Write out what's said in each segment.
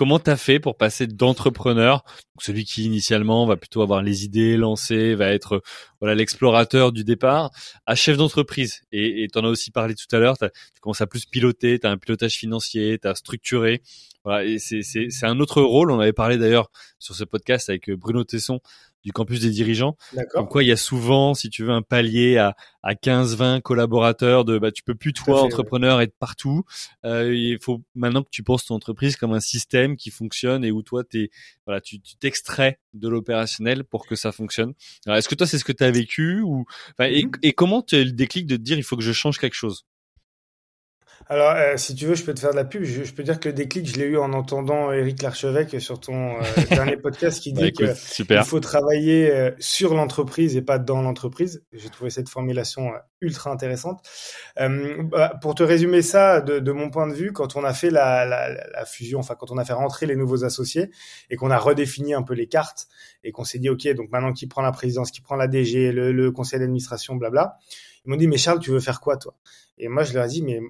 comment tu as fait pour passer d'entrepreneur, celui qui initialement va plutôt avoir les idées lancées, va être voilà l'explorateur du départ, à chef d'entreprise. Et tu en as aussi parlé tout à l'heure, tu commences à plus piloter, tu as un pilotage financier, tu as structuré. Voilà, et c'est un autre rôle. On avait parlé d'ailleurs sur ce podcast avec Bruno Tesson du campus des dirigeants. Comme quoi, il y a souvent, si tu veux, un palier à, à 15, 20 collaborateurs de, bah, tu peux plus, toi, entrepreneur, être partout. Euh, il faut maintenant que tu penses ton entreprise comme un système qui fonctionne et où toi, t'es, voilà, tu t'extrais de l'opérationnel pour que ça fonctionne. Est-ce que toi, c'est ce que tu as vécu ou, et, mm-hmm. et comment tu as le déclic de te dire, il faut que je change quelque chose? Alors, euh, si tu veux, je peux te faire de la pub. Je, peux dire que le déclic, je l'ai eu en entendant Eric Larchevêque sur ton euh, dernier podcast qui dit qu'il faut travailler euh, sur l'entreprise et pas dans l'entreprise. J'ai trouvé cette formulation ultra intéressante. Bah, pour te résumer ça, de, de, mon point de vue, quand on a fait la, la, la, fusion, enfin quand on a fait rentrer les nouveaux associés et qu'on a redéfini un peu les cartes et qu'on s'est dit, OK, donc maintenant qui prend la présidence, qui prend la DG, le, le conseil d'administration, blabla. Ils m'ont dit, mais Charles, tu veux faire quoi, toi? Et moi, je leur ai dit, mais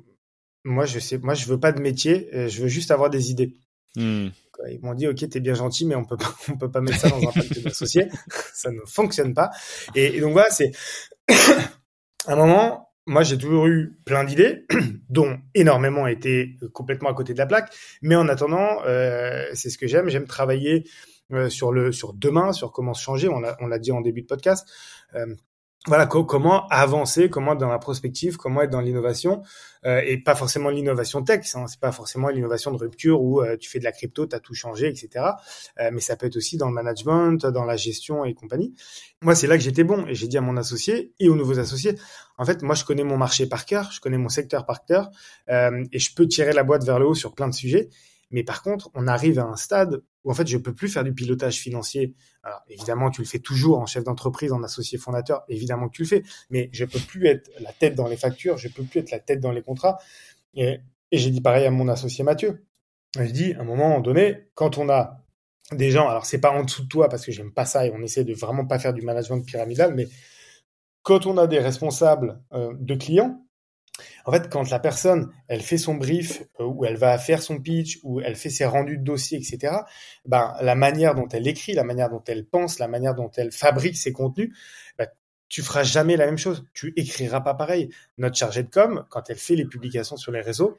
moi, je sais, moi, je veux pas de métier, euh, je veux juste avoir des idées. Hmm. Ils m'ont dit, ok, t'es bien gentil, mais on peut pas, on peut pas mettre ça dans un pacte d'associés. ça ne fonctionne pas. Et, donc voilà, c'est à un moment, moi, j'ai toujours eu plein d'idées, dont énormément étaient complètement à côté de la plaque. Mais en attendant, euh, c'est ce que j'aime. J'aime travailler euh, sur le sur demain, sur comment se changer. On l'a on l'a dit en début de podcast. Euh, voilà comment avancer, comment être dans la prospective, comment être dans l'innovation euh, et pas forcément l'innovation tech, hein, c'est pas forcément l'innovation de rupture où euh, tu fais de la crypto, tu as tout changé, etc. Euh, mais ça peut être aussi dans le management, dans la gestion et compagnie. Moi, c'est là que j'étais bon et j'ai dit à mon associé et aux nouveaux associés, en fait, moi, je connais mon marché par cœur, je connais mon secteur par cœur et je peux tirer la boîte vers le haut sur plein de sujets. Mais par contre, on arrive à un stade où en fait, je peux plus faire du pilotage financier. Alors, évidemment, tu le fais toujours en chef d'entreprise, en associé fondateur, évidemment que tu le fais, mais je peux plus être la tête dans les factures, je peux plus être la tête dans les contrats. Et, j'ai dit pareil à mon associé Mathieu. Je dis, à un moment donné, quand on a des gens, alors c'est pas en dessous de toi parce que j'aime pas ça et on essaie de vraiment pas faire du management pyramidal, mais quand on a des responsables euh, de clients, en fait, quand la personne, elle fait son brief, euh, ou elle va faire son pitch, ou elle fait ses rendus de dossier, etc., ben, la manière dont elle écrit, la manière dont elle pense, la manière dont elle fabrique ses contenus, ben, tu feras jamais la même chose. Tu écriras pas pareil. Notre chargée de com, quand elle fait les publications sur les réseaux,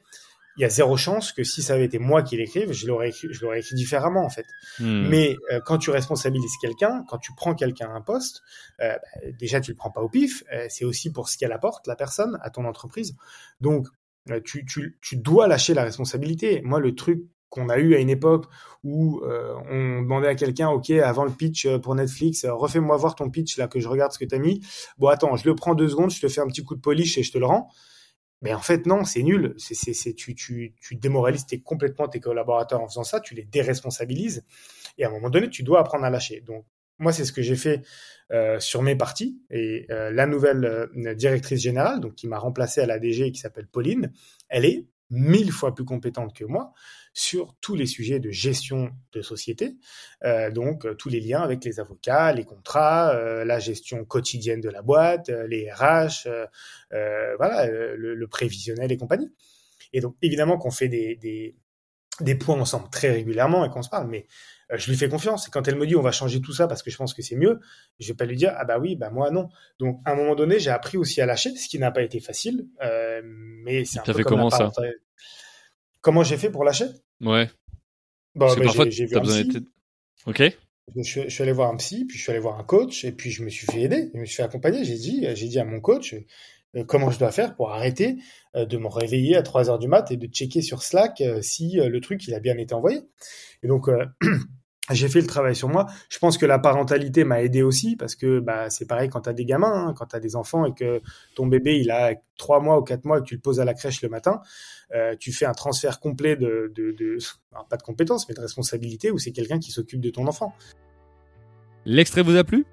il y a zéro chance que si ça avait été moi qui l'écrive, je l'aurais écrit, je l'aurais écrit différemment en fait. Hmm. Mais euh, quand tu responsabilises quelqu'un, quand tu prends quelqu'un à un poste, euh, bah, déjà tu le prends pas au pif. Euh, c'est aussi pour ce qu'elle apporte la personne à ton entreprise. Donc tu, tu, tu dois lâcher la responsabilité. Moi le truc qu'on a eu à une époque où on demandait à quelqu'un, ok, avant le pitch pour Netflix, refais-moi voir ton pitch là que je regarde ce que tu as mis. Bon, attends, je le prends deux secondes, je te fais un petit coup de polish et je te le rends. Mais en fait, non, c'est nul. C'est, c'est, tu, tu, tu démoralises complètement tes collaborateurs en faisant ça, tu les déresponsabilises. Et à un moment donné, tu dois apprendre à lâcher. Donc, moi, c'est ce que j'ai fait euh, sur mes parties. Et euh, la nouvelle euh, directrice générale, donc qui m'a remplacé à la DG, qui s'appelle Pauline, elle est mille fois plus compétente que moi sur tous les sujets de gestion de société, euh, donc euh, tous les liens avec les avocats, les contrats, euh, la gestion quotidienne de la boîte, les RH, voilà, le, prévisionnel et compagnie. Et donc évidemment qu'on fait des, des, des, points ensemble très régulièrement et qu'on se parle, mais je lui fais confiance. Et quand elle me dit on va changer tout ça parce que je pense que c'est mieux, je vais pas lui dire ah bah oui, bah moi non. Donc à un moment donné, j'ai appris aussi à lâcher, ce qui n'a pas été facile, mais c'est un peu fait comme comment ça Comment j'ai fait pour lâcher? Ouais. Bah, bah j'ai vu un psy. Ok. Je suis, je suis, allé voir un psy, puis je suis allé voir un coach, et puis je me suis fait aider, je me suis fait accompagner. J'ai dit, j'ai dit à mon coach euh, comment je dois faire pour arrêter euh, de me réveiller à 3 heures du mat et de checker sur Slack euh, si le truc il a bien été envoyé. Et donc j'ai fait le travail sur moi. Je pense que la parentalité m'a aidé aussi parce que bah, c'est pareil quand tu as des gamins, hein, quand tu as des enfants et que ton bébé il a trois mois ou quatre mois et que tu le poses à la crèche le matin, euh, tu fais un transfert complet de pas de compétences mais de responsabilité où c'est quelqu'un qui s'occupe de ton enfant. L'extrait vous a plu?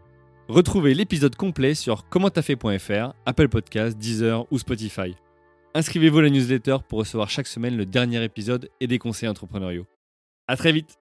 Retrouvez l'épisode complet sur commenttafait.fr, Apple Podcasts, Deezer ou Spotify. Inscrivez-vous à la newsletter pour recevoir chaque semaine le dernier épisode et des conseils entrepreneuriaux. À très vite